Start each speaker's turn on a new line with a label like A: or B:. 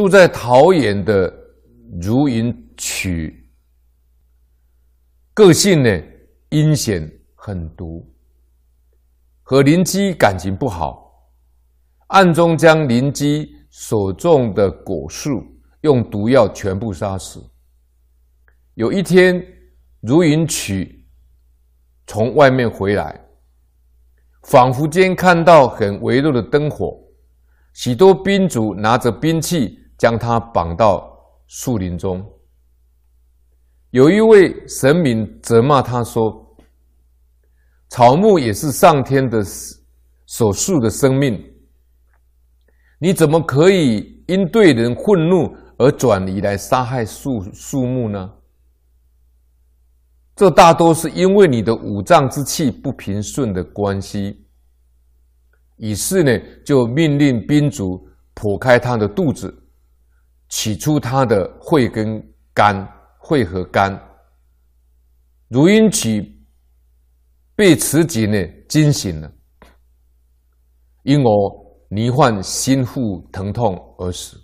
A: 住在桃园的如云曲，个性呢阴险狠毒，和邻居感情不好，暗中将邻居所种的果树用毒药全部杀死。有一天，如云曲从外面回来，仿佛间看到很微弱的灯火，许多兵卒拿着兵器将他绑到树林中。有一位神明责骂他说：“草木也是上天的所树的生命，你怎么可以因对人愤怒而转移来杀害树树木呢？”这大多是因为你的五脏之气不平顺的关系。于是呢，就命令兵卒剖开他的肚子，取出他的肺跟肝，肺和肝。如云曲被此景呢惊醒了，因而罹患心腹疼痛而死。